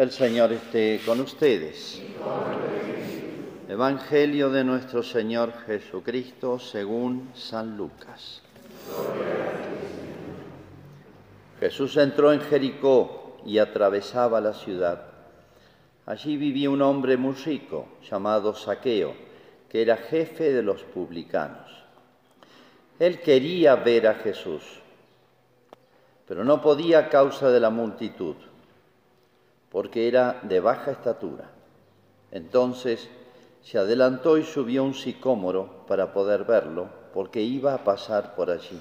El Señor esté con ustedes. Evangelio de nuestro Señor Jesucristo según San Lucas. Jesús entró en Jericó y atravesaba la ciudad. Allí vivía un hombre muy rico llamado Saqueo, que era jefe de los publicanos. Él quería ver a Jesús, pero no podía a causa de la multitud, porque era de baja estatura. Entonces se adelantó y subió un sicómoro para poder verlo, porque iba a pasar por allí.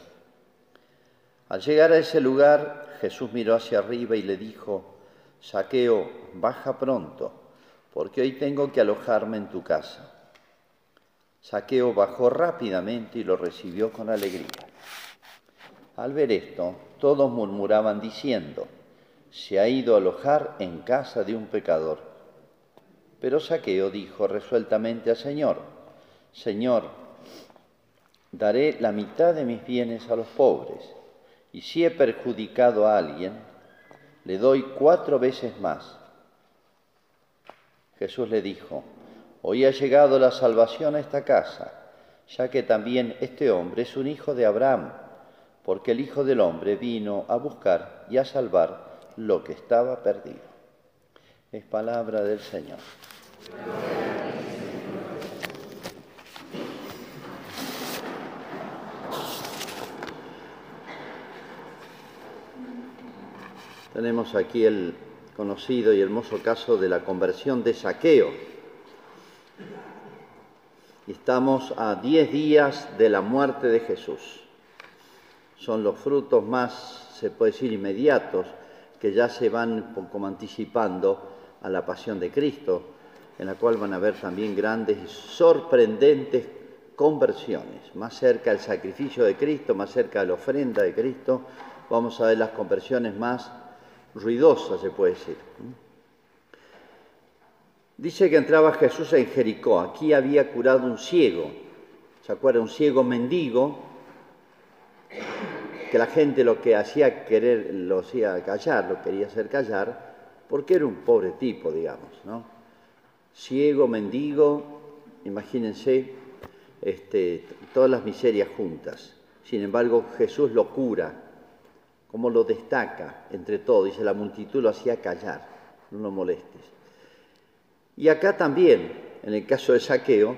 Al llegar a ese lugar, Jesús miró hacia arriba y le dijo, Saqueo, baja pronto, porque hoy tengo que alojarme en tu casa. Saqueo bajó rápidamente y lo recibió con alegría. Al ver esto, todos murmuraban diciendo, se ha ido a alojar en casa de un pecador. Pero Saqueo dijo resueltamente al Señor, Señor, daré la mitad de mis bienes a los pobres, y si he perjudicado a alguien, le doy cuatro veces más. Jesús le dijo, hoy ha llegado la salvación a esta casa, ya que también este hombre es un hijo de Abraham, porque el Hijo del Hombre vino a buscar y a salvar lo que estaba perdido. Es palabra del Señor. Tenemos aquí el conocido y hermoso caso de la conversión de Saqueo. Estamos a diez días de la muerte de Jesús. Son los frutos más, se puede decir, inmediatos, que ya se van como anticipando a la pasión de Cristo, en la cual van a haber también grandes y sorprendentes conversiones. Más cerca del sacrificio de Cristo, más cerca de la ofrenda de Cristo, vamos a ver las conversiones más ruidosas, se puede decir. Dice que entraba Jesús en Jericó. Aquí había curado un ciego. ¿Se acuerda? Un ciego mendigo que la gente lo que hacía querer, lo hacía callar, lo quería hacer callar, porque era un pobre tipo, digamos, ¿no? Ciego, mendigo, imagínense este, todas las miserias juntas. Sin embargo, Jesús lo cura, como lo destaca entre todos, dice la multitud lo hacía callar, no lo molestes. Y acá también, en el caso de saqueo,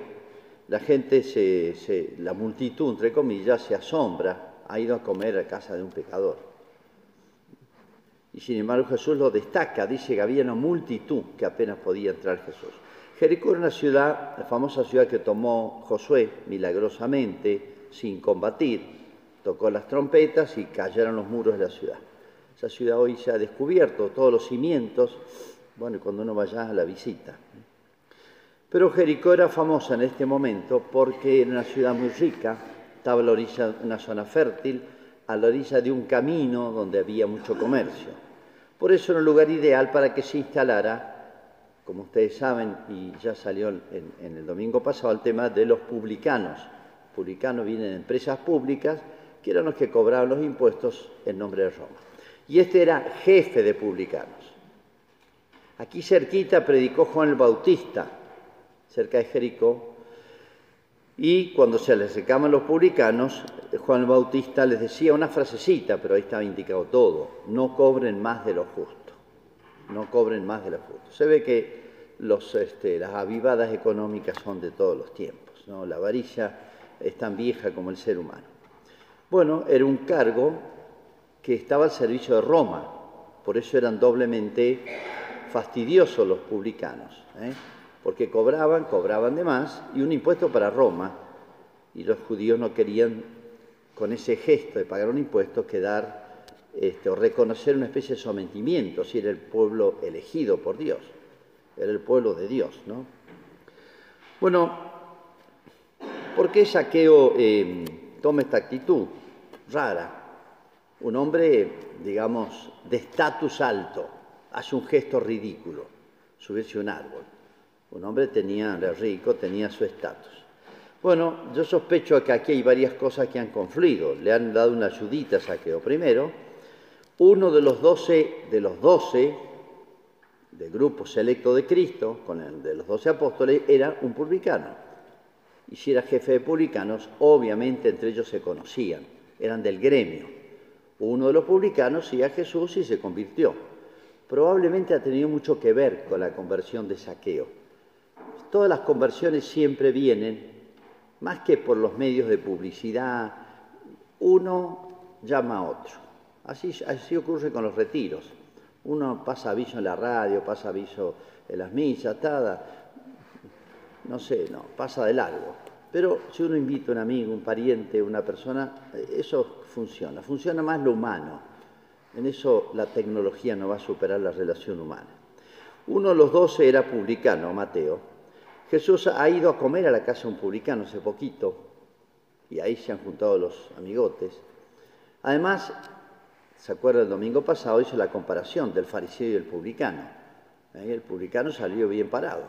la gente, se, la multitud, entre comillas, se asombra, ha ido a comer a casa de un pecador. Y sin embargo Jesús lo destaca, dice que había una multitud que apenas podía entrar Jesús. Jericó era una ciudad, la famosa ciudad que tomó Josué milagrosamente, sin combatir, tocó las trompetas y cayeron los muros de la ciudad. Esa ciudad hoy se ha descubierto, todos los cimientos, bueno, cuando uno vaya a la visita. Pero Jericó era famosa en este momento porque era una ciudad muy rica, estaba a la orilla de una zona fértil, a la orilla de un camino donde había mucho comercio. Por eso era un lugar ideal para que se instalara, como ustedes saben, y ya salió en, el domingo pasado, el tema de los publicanos. Publicanos vienen de empresas públicas, que eran los que cobraban los impuestos en nombre de Roma. Y este era jefe de publicanos. Aquí cerquita predicó Juan el Bautista, cerca de Jericó, y cuando se les acercaban los publicanos, Juan el Bautista les decía una frasecita, pero ahí estaba indicado todo, no cobren más de lo justo, no cobren más de lo justo. Se ve que los, este, las avivadas económicas son de todos los tiempos, ¿no? la avaricia es tan vieja como el ser humano. Bueno, era un cargo que estaba al servicio de Roma, por eso eran doblemente fastidiosos los publicanos. ¿eh? Porque cobraban, cobraban de más, y un impuesto para Roma, y los judíos no querían, con ese gesto de pagar un impuesto, quedar este, o reconocer una especie de sometimiento, si era el pueblo elegido por Dios, era el pueblo de Dios, ¿no? Bueno, ¿por qué Saqueo eh, toma esta actitud rara? Un hombre, digamos, de estatus alto, hace un gesto ridículo, subirse a un árbol. Un hombre tenía, era rico, tenía su estatus. Bueno, yo sospecho que aquí hay varias cosas que han confluido. Le han dado una ayudita a Saqueo. Primero, uno de los doce, de los doce del grupo selecto de Cristo, con el de los doce apóstoles, era un publicano. Y si era jefe de publicanos, obviamente entre ellos se conocían, eran del gremio. Uno de los publicanos seguía a Jesús y se convirtió. Probablemente ha tenido mucho que ver con la conversión de saqueo. Todas las conversiones siempre vienen, más que por los medios de publicidad, uno llama a otro. Así, así ocurre con los retiros. Uno pasa aviso en la radio, pasa aviso en las misas, tada, no sé, no, pasa de largo. Pero si uno invita a un amigo, un pariente, una persona, eso funciona, funciona más lo humano. En eso la tecnología no va a superar la relación humana. Uno de los doce era publicano, Mateo. Jesús ha ido a comer a la casa de un publicano hace poquito, y ahí se han juntado los amigotes. Además, ¿Se acuerda el domingo pasado? Hizo la comparación del fariseo y el publicano. El publicano salió bien parado.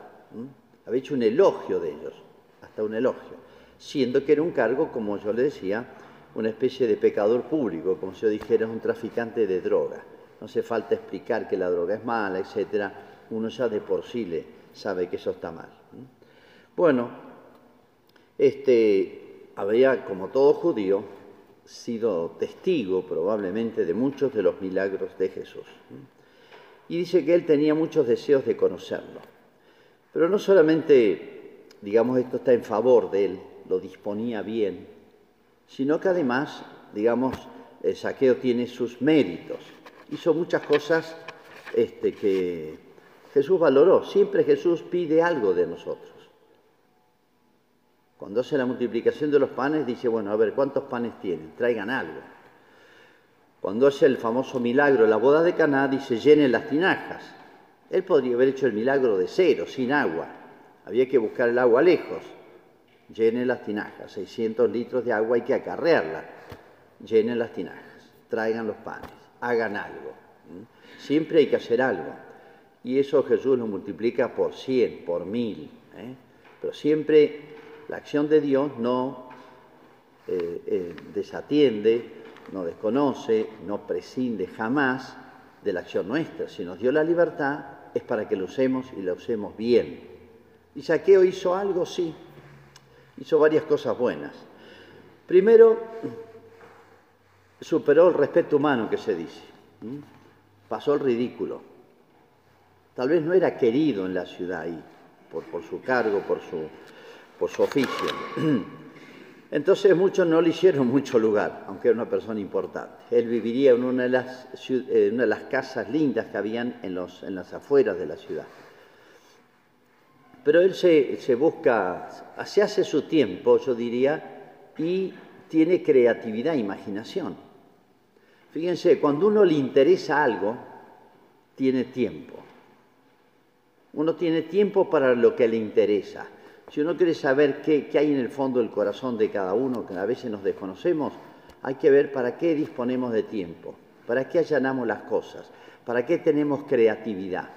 Había hecho un elogio de ellos, hasta un elogio, siendo que era un cargo, como yo le decía, una especie de pecador público, como si yo dijera un traficante de droga. No hace falta explicar que la droga es mala, etc. Uno ya de por sí le sabe que eso está mal. Bueno, este, había, como todo judío, sido testigo probablemente de muchos de los milagros de Jesús. Y dice que él tenía muchos deseos de conocerlo. Pero no solamente, digamos, esto está en favor de él, lo disponía bien, sino que además, digamos, el saqueo tiene sus méritos. Hizo muchas cosas este, que Jesús valoró. Siempre Jesús pide algo de nosotros. Cuando hace la multiplicación de los panes, dice, bueno, a ver, ¿cuántos panes tienen? Traigan algo. Cuando hace el famoso milagro de la boda de Caná, dice, llenen las tinajas. Él podría haber hecho el milagro de cero, sin agua. Había que buscar el agua lejos. Llenen las tinajas. 600 litros de agua hay que acarrearla. Llenen las tinajas. Traigan los panes. Hagan algo. Siempre hay que hacer algo. Y eso Jesús lo multiplica por 100, por mil. ¿eh? Pero siempre la acción de Dios no eh, eh, desatiende, no desconoce, no prescinde jamás de la acción nuestra. Si nos dio la libertad es para que lo usemos y la usemos bien. ¿Y Saqueo hizo algo? Sí. Hizo varias cosas buenas. Primero, superó el respeto humano que se dice. Pasó el ridículo. Tal vez no era querido en la ciudad ahí, por su cargo, por su por su oficio. Entonces muchos no le hicieron mucho lugar, aunque era una persona importante. Él viviría en una de las, casas lindas que habían en, las afueras de la ciudad. Pero él se, busca, se hace su tiempo, yo diría, y tiene creatividad, imaginación. Fíjense, cuando uno le interesa algo, tiene tiempo. Uno tiene tiempo para lo que le interesa. Si uno quiere saber qué, hay en el fondo del corazón de cada uno, que a veces nos desconocemos, hay que ver para qué disponemos de tiempo, para qué allanamos las cosas, para qué tenemos creatividad.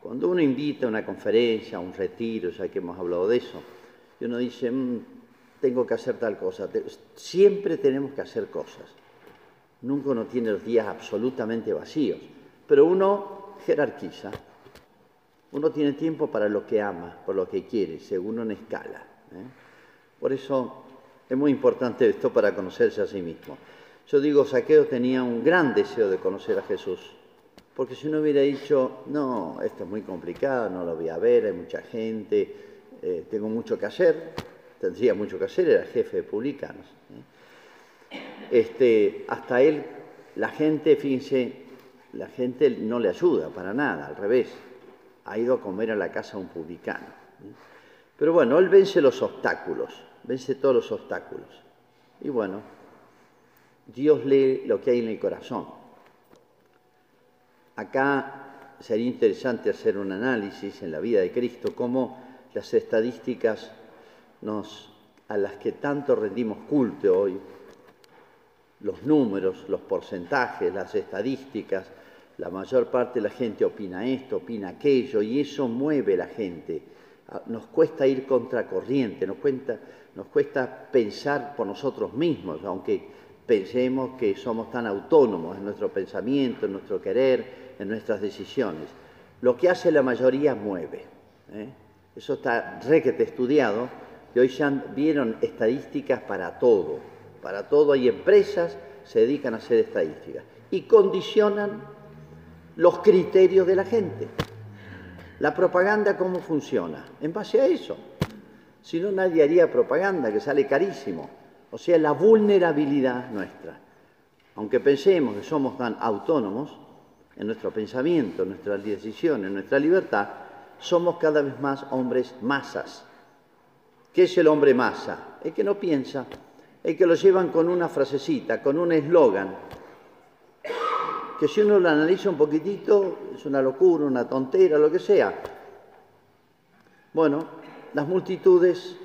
Cuando uno invita a una conferencia, a un retiro, ya que hemos hablado de eso, y uno dice, mm, tengo que hacer tal cosa, siempre tenemos que hacer cosas. Nunca uno tiene los días absolutamente vacíos, pero uno jerarquiza. Uno tiene tiempo para lo que ama, por lo que quiere, según una escala. ¿eh? Por eso es muy importante esto para conocerse a sí mismo. Yo digo, Saqueo tenía un gran deseo de conocer a Jesús, porque si no hubiera dicho, no, esto es muy complicado, no lo voy a ver, hay mucha gente, eh, tengo mucho que hacer, tendría mucho que hacer, era jefe de publicanos. ¿eh? Este, hasta él, la gente, fíjense, la gente no le ayuda para nada, al revés ha ido a comer a la casa un publicano. Pero bueno, él vence los obstáculos, vence todos los obstáculos. Y bueno, Dios lee lo que hay en el corazón. Acá sería interesante hacer un análisis en la vida de Cristo, cómo las estadísticas nos, a las que tanto rendimos culto hoy, los números, los porcentajes, las estadísticas, la mayor parte de la gente opina esto, opina aquello, y eso mueve a la gente. Ah, nos cuesta ir contracorriente, nos, nos cuesta pensar por nosotros mismos, aunque pensemos que somos tan autónomos en nuestro pensamiento, en nuestro querer, en nuestras decisiones. Lo que hace la mayoría mueve. ¿eh? Eso está requete estudiado y hoy ya vieron estadísticas para todo. Para todo hay empresas se dedican a hacer estadísticas y condicionan los criterios de la gente. La propaganda, ¿cómo funciona? En base a eso. Si no, nadie haría propaganda, que sale carísimo. O sea, la vulnerabilidad nuestra. Aunque pensemos que somos tan autónomos en nuestro pensamiento, en nuestras decisiones, en nuestra libertad, somos cada vez más hombres masas. ¿Qué es el hombre masa? El que no piensa, el que lo llevan con una frasecita, con un eslogan, que si uno lo analiza un poquitito es una locura, una tontera, lo que sea. Bueno, las multitudes,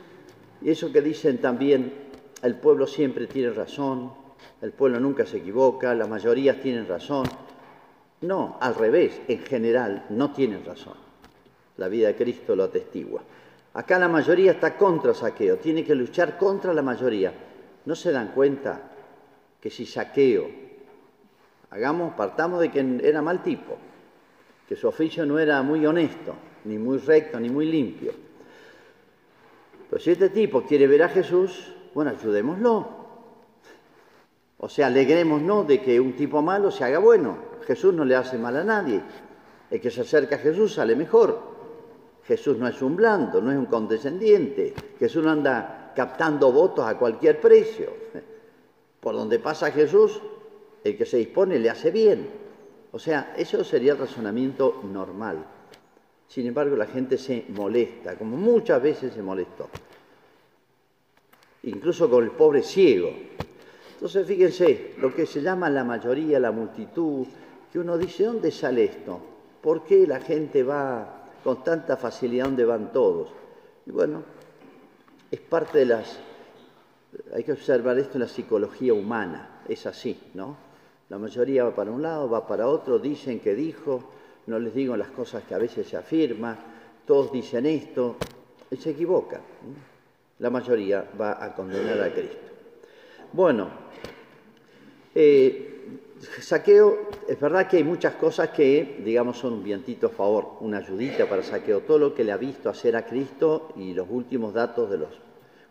y eso que dicen también, el pueblo siempre tiene razón, el pueblo nunca se equivoca, las mayorías tienen razón. No, al revés, en general no tienen razón. La vida de Cristo lo atestigua. Acá la mayoría está contra saqueo, tiene que luchar contra la mayoría. ¿No se dan cuenta que si saqueo, hagamos, partamos de que era mal tipo, que su oficio no era muy honesto, ni muy recto, ni muy limpio. Pero si este tipo quiere ver a Jesús, bueno, ayudémoslo. O sea, alegrémonos de que un tipo malo se haga bueno. Jesús no le hace mal a nadie. El que se acerca a Jesús sale mejor. Jesús no es un blando, no es un condescendiente. Jesús no anda captando votos a cualquier precio. Por donde pasa Jesús, el que se dispone le hace bien. O sea, eso sería el razonamiento normal. Sin embargo, la gente se molesta, como muchas veces se molestó. Incluso con el pobre ciego, entonces, fíjense, lo que se llama la mayoría, la multitud, que uno dice, ¿dónde sale esto? ¿Por qué la gente va con tanta facilidad donde van todos? Y bueno, es parte de las... Hay que observar esto en la psicología humana, es así, ¿no? La mayoría va para un lado, va para otro, dicen que dijo, no les digo las cosas que a veces se afirma, todos dicen esto, se equivoca. La mayoría va a condenar a Cristo. Bueno, eh, saqueo, es verdad que hay muchas cosas que, digamos, son un vientito a favor, una ayudita para saqueo, todo lo que le ha visto hacer a Cristo y los últimos datos de los,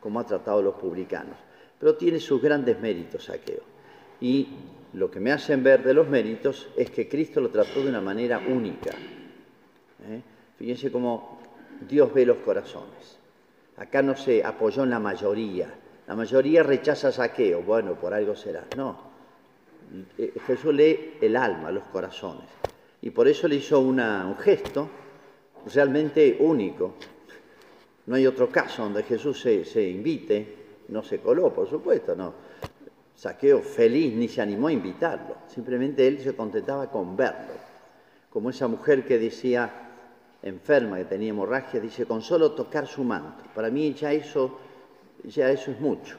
cómo ha tratado a los publicanos. Pero tiene sus grandes méritos saqueo. Y lo que me hacen ver de los méritos es que Cristo lo trató de una manera única. ¿eh? Fíjense cómo Dios ve los corazones. Acá no se apoyó en la mayoría. La mayoría rechaza saqueo. Bueno, por algo será. No, eh, Jesús lee el alma, los corazones. Y por eso le hizo un gesto realmente único. No hay otro caso donde Jesús se, invite, no se coló, por supuesto, no. Saqueo feliz ni se animó a invitarlo, simplemente él se contentaba con verlo. Como esa mujer que decía, enferma, que tenía hemorragia, dice, con solo tocar su manto. Para mí ya eso, ya eso es mucho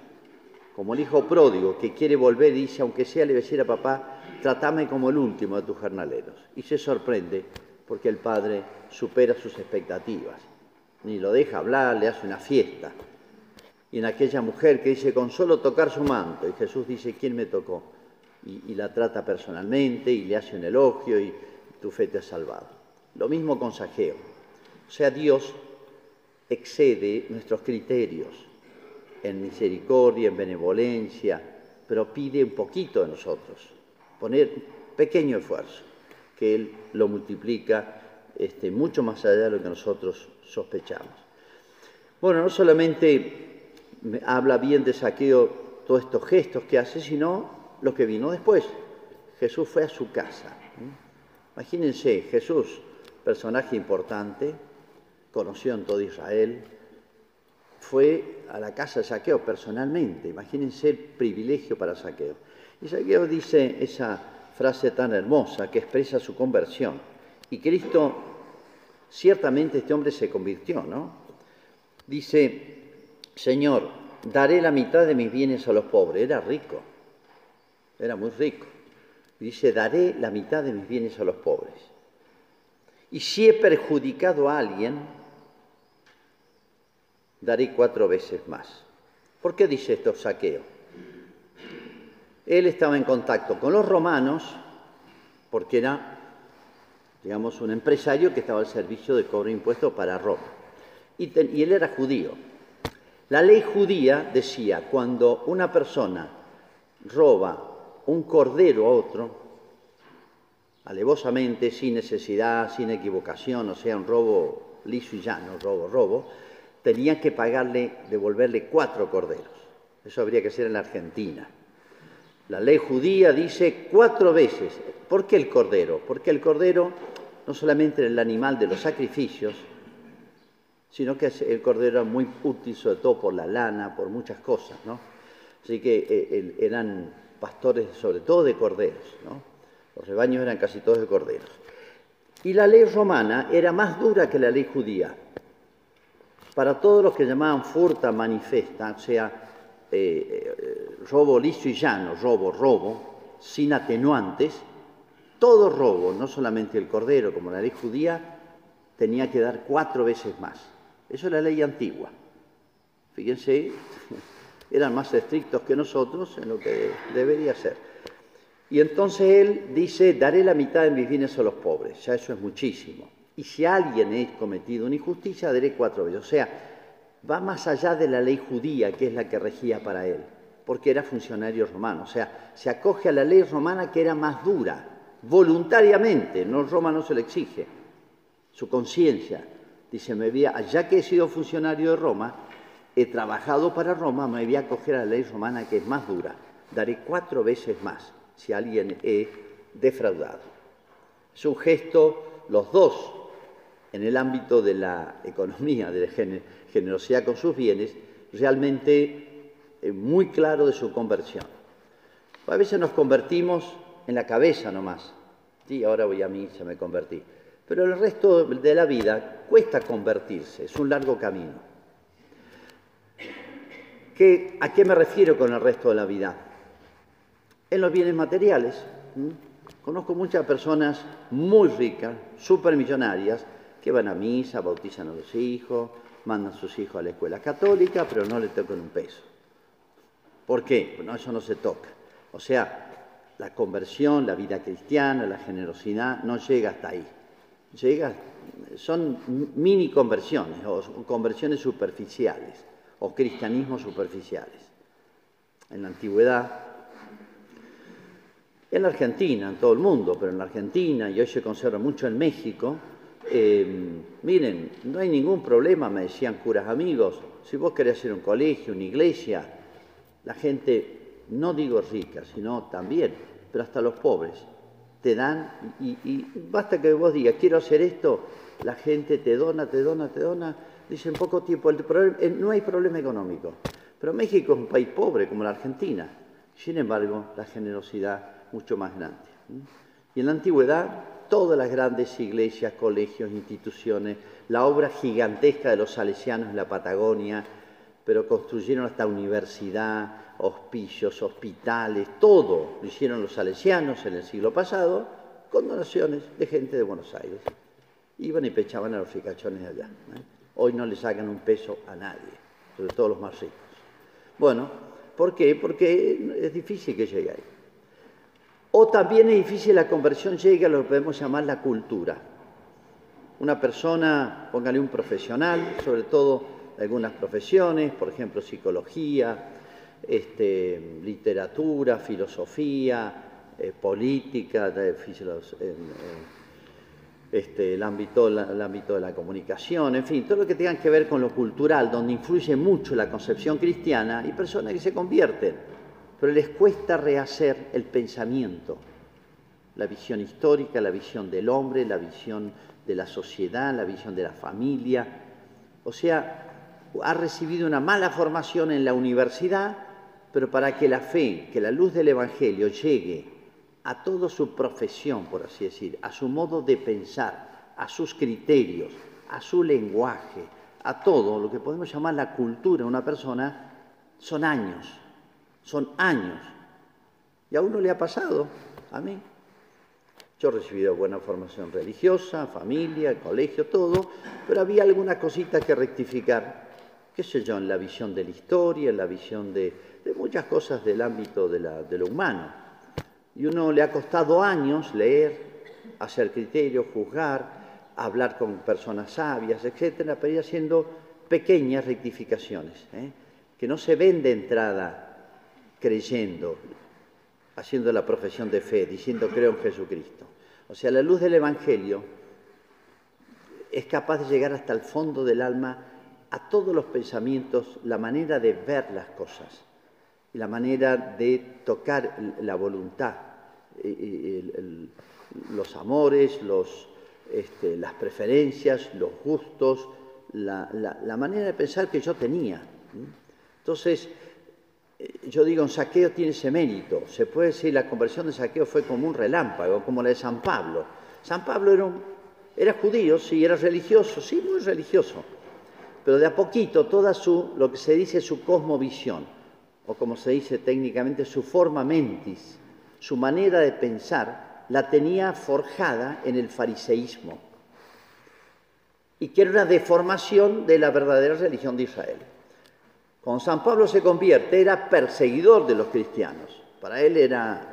como el hijo pródigo que quiere volver y dice, aunque sea le decir a papá, tratame como el último de tus jornaleros. Y se sorprende porque el padre supera sus expectativas. Ni lo deja hablar, le hace una fiesta. En aquella mujer que dice, con solo tocar su manto, y Jesús dice, ¿quién me tocó? Y, y la trata personalmente y le hace un elogio y tu fe te ha salvado. Lo mismo con Saqueo. O sea, Dios excede nuestros criterios en misericordia, en benevolencia, pero pide un poquito de nosotros, poner pequeño esfuerzo, que Él lo multiplica este, mucho más allá de lo que nosotros sospechamos. Bueno, no solamente habla bien de saqueo todos estos gestos que hace, sino lo que vino después. Jesús fue a su casa. Imagínense, Jesús, personaje importante, conocido en todo Israel, fue a la casa de Saqueo personalmente. Imagínense el privilegio para Saqueo. Y Saqueo dice esa frase tan hermosa que expresa su conversión. Y Cristo, ciertamente este hombre se convirtió, ¿no? Dice, Señor, daré la mitad de mis bienes a los pobres. Era rico, era muy rico. Dice, daré la mitad de mis bienes a los pobres. Y si he perjudicado a alguien, daré cuatro veces más. ¿Por qué dice esto saqueo? Él estaba en contacto con los romanos porque era digamos, un empresario que estaba al servicio de cobro de impuestos para Roma. Y, y él era judío. La ley judía decía, cuando una persona roba un cordero a otro, alevosamente, sin necesidad, sin equivocación, o sea, un robo liso y llano, robo, robo, tenía que pagarle, devolverle cuatro corderos. Eso habría que ser en la Argentina. La ley judía dice cuatro veces. ¿Por qué el cordero? Porque el cordero no solamente era el animal de los sacrificios, sino que el cordero era muy útil, sobre todo por la lana, por muchas cosas, ¿no? Así que eh, eran pastores sobre todo de corderos, ¿no? Los rebaños eran casi todos de corderos. Y la ley romana era más dura que la ley judía. Para todos los que llamaban furta manifesta, o sea, eh, eh, robo liso y llano, robo, robo, sin atenuantes, todo robo, no solamente el cordero como la ley judía, tenía que dar cuatro veces más. Eso es la ley antigua. Fíjense, eran más estrictos que nosotros en lo que debería ser. Y entonces él dice, daré la mitad de mis bienes a los pobres, ya eso es muchísimo. Y si alguien ha cometido una injusticia, daré cuatro veces. O sea, va más allá de la ley judía, que es la que regía para él, porque era funcionario romano. O sea, se acoge a la ley romana que era más dura, voluntariamente, no Roma no se le exige, su conciencia. Dice, me voy ya que he sido funcionario de Roma, he trabajado para Roma, me voy a acoger a la ley romana que es más dura. Daré cuatro veces más si alguien he defraudado. Es un gesto, los dos, en el ámbito de la economía, de la generosidad con sus bienes, realmente eh, muy claro de su conversión. A veces nos convertimos en la cabeza nomás. Sí, ahora voy a mí, se me convertí. Pero el resto de la vida cuesta convertirse, es un largo camino. ¿A qué me refiero con el resto de la vida? En los bienes materiales. Conozco muchas personas muy ricas, supermillonarias, que van a misa, bautizan a los hijos, mandan a sus hijos a la escuela católica, pero no le tocan un peso. ¿Por qué? No, eso no se toca. O sea, la conversión, la vida cristiana, la generosidad no llega hasta ahí llega, son mini conversiones o conversiones superficiales o cristianismos superficiales. En la antigüedad, en la Argentina, en todo el mundo, pero en la Argentina, y hoy se conserva mucho en México, eh, miren, no hay ningún problema, me decían curas amigos, si vos querés hacer un colegio, una iglesia, la gente, no digo rica, sino también, pero hasta los pobres, te dan y, basta que vos digas, quiero hacer esto, la gente te dona, te dona, te dona, dice en poco tiempo, eh, no hay problema económico. Pero México es un país pobre como la Argentina, sin embargo, la generosidad mucho más grande. Y en la antigüedad, todas las grandes iglesias, colegios, instituciones, la obra gigantesca de los salesianos en la Patagonia, pero construyeron hasta universidad, hospicios, hospitales, todo lo hicieron los salesianos en el siglo pasado con donaciones de gente de Buenos Aires. Iban y pechaban a los ricachones allá. ¿eh? Hoy no le sacan un peso a nadie, sobre todo los más ricos. Bueno, ¿por qué? Porque es difícil que llegue ahí. O también es difícil la conversión llegue a lo que podemos llamar la cultura. Una persona, póngale un profesional, sobre todo algunas profesiones, por ejemplo psicología, este, literatura, filosofía, eh, política, este, el, ámbito, el ámbito de la comunicación, en fin, todo lo que tenga que ver con lo cultural, donde influye mucho la concepción cristiana, y personas que se convierten, pero les cuesta rehacer el pensamiento, la visión histórica, la visión del hombre, la visión de la sociedad, la visión de la familia. O sea, ha recibido una mala formación en la universidad, pero para que la fe, que la luz del Evangelio llegue a toda su profesión, por así decir, a su modo de pensar, a sus criterios, a su lenguaje, a todo lo que podemos llamar la cultura de una persona, son años, son años. Y a uno le ha pasado, a mí. Yo he recibido buena formación religiosa, familia, colegio, todo, pero había algunas cositas que rectificar, qué sé yo, en la visión de la historia, en la visión de, muchas cosas del ámbito de, lo humano. Y uno le ha costado años leer, hacer criterio, juzgar, hablar con personas sabias, etcétera, pero ir haciendo pequeñas rectificaciones, ¿eh? que no se ven de entrada creyendo, haciendo la profesión de fe, diciendo creo en Jesucristo. O sea, la luz del Evangelio es capaz de llegar hasta el fondo del alma a todos los pensamientos, la manera de ver las cosas, la manera de tocar la voluntad, los amores, este, las preferencias, los gustos, la, manera de pensar que yo tenía. Entonces, eh, yo digo, un saqueo tiene ese mérito. Se puede decir, la conversión de saqueo fue como un relámpago, como la de San Pablo. San Pablo era, era judío, sí, era religioso, sí, muy religioso. Pero de a poquito, toda su, lo que se dice su cosmovisión, o como se dice técnicamente, su forma mentis, su manera de pensar, la tenía forjada en el fariseísmo y que era una deformación de la verdadera religión de Israel. Cuando San Pablo se convierte, era perseguidor de los cristianos. Para él era,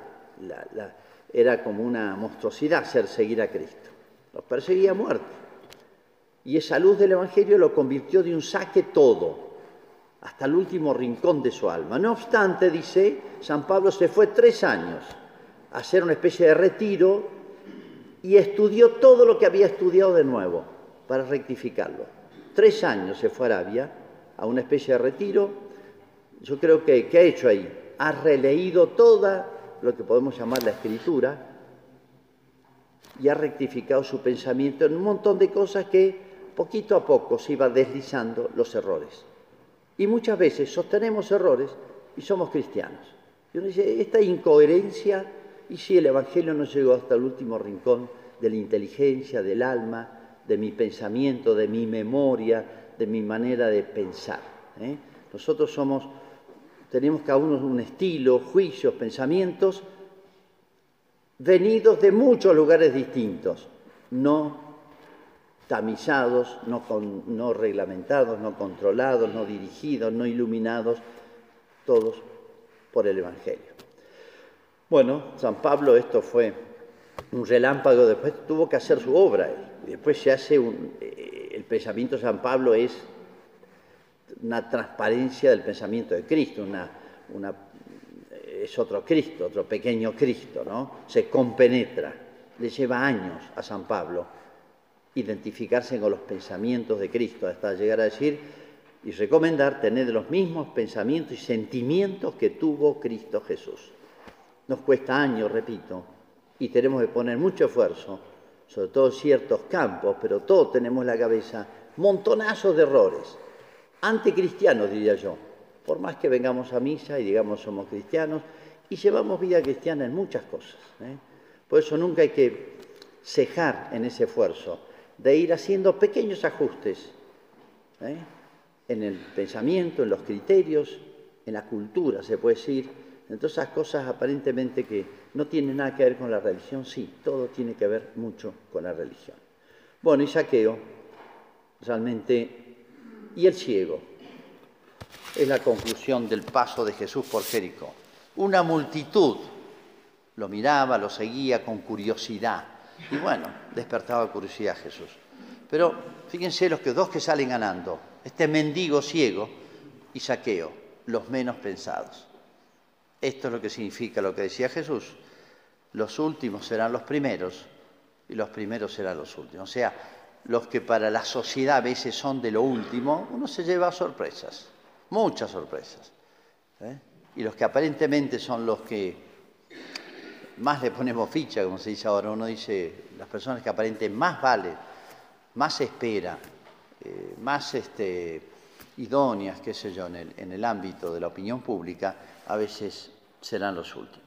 era como una monstruosidad ser seguir a Cristo. Los perseguía a muerte. Y esa luz del Evangelio lo convirtió de un saque todo, hasta el último rincón de su alma. No obstante, dice, San Pablo se fue tres años a hacer una especie de retiro y estudió todo lo que había estudiado de nuevo para rectificarlo. Tres años se fue a Arabia a una especie de retiro. Yo creo que, ¿qué ha hecho ahí? Ha releído toda lo que podemos llamar la escritura y ha rectificado su pensamiento en un montón de cosas que poquito a poco se iba deslizando los errores. Y muchas veces sostenemos errores y somos cristianos. Y uno dice, esta incoherencia, y si el Evangelio no llegó hasta el último rincón de la inteligencia, del alma, de mi pensamiento, de mi memoria, de mi manera de pensar. ¿eh? Nosotros somos, tenemos cada uno un estilo, juicios, pensamientos, venidos de muchos lugares distintos, no tamizados, no, no reglamentados, no controlados, no dirigidos, no iluminados, todos por el Evangelio. Bueno, San Pablo esto fue un relámpago, después tuvo que hacer su obra, después se hace un, eh, el pensamiento de San Pablo es una transparencia del pensamiento de Cristo, una, una, es otro Cristo, otro pequeño Cristo, ¿no? Se compenetra, le lleva años a San Pablo identificarse con los pensamientos de Cristo, hasta llegar a decir y recomendar tener los mismos pensamientos y sentimientos que tuvo Cristo Jesús. Nos cuesta años, repito, y tenemos que poner mucho esfuerzo, sobre todo en ciertos campos, pero todos tenemos en la cabeza montonazos de errores, anticristianos diría yo, por más que vengamos a misa y digamos somos cristianos, y llevamos vida cristiana en muchas cosas. ¿eh? Por eso nunca hay que cejar en ese esfuerzo de ir haciendo pequeños ajustes ¿eh? en el pensamiento, en los criterios, en la cultura, se puede decir, en todas esas cosas aparentemente que no tienen nada que ver con la religión, sí, todo tiene que ver mucho con la religión. Bueno, y saqueo, realmente, y el ciego, es la conclusión del paso de Jesús por Jericó. Una multitud lo miraba, lo seguía con curiosidad y bueno, despertaba curiosidad Jesús. Pero fíjense los que dos que salen ganando, este mendigo ciego y saqueo, los menos pensados. Esto es lo que significa lo que decía Jesús. Los últimos serán los primeros y los primeros serán los últimos. O sea, los que para la sociedad a veces son de lo último, uno se lleva sorpresas, muchas sorpresas. ¿eh? Y los que aparentemente son los que más le ponemos ficha, como se dice ahora, uno dice, las personas que aparentemente más vale, más espera, eh, más este, idóneas, qué sé yo, en el ámbito de la opinión pública, a veces serán los últimos.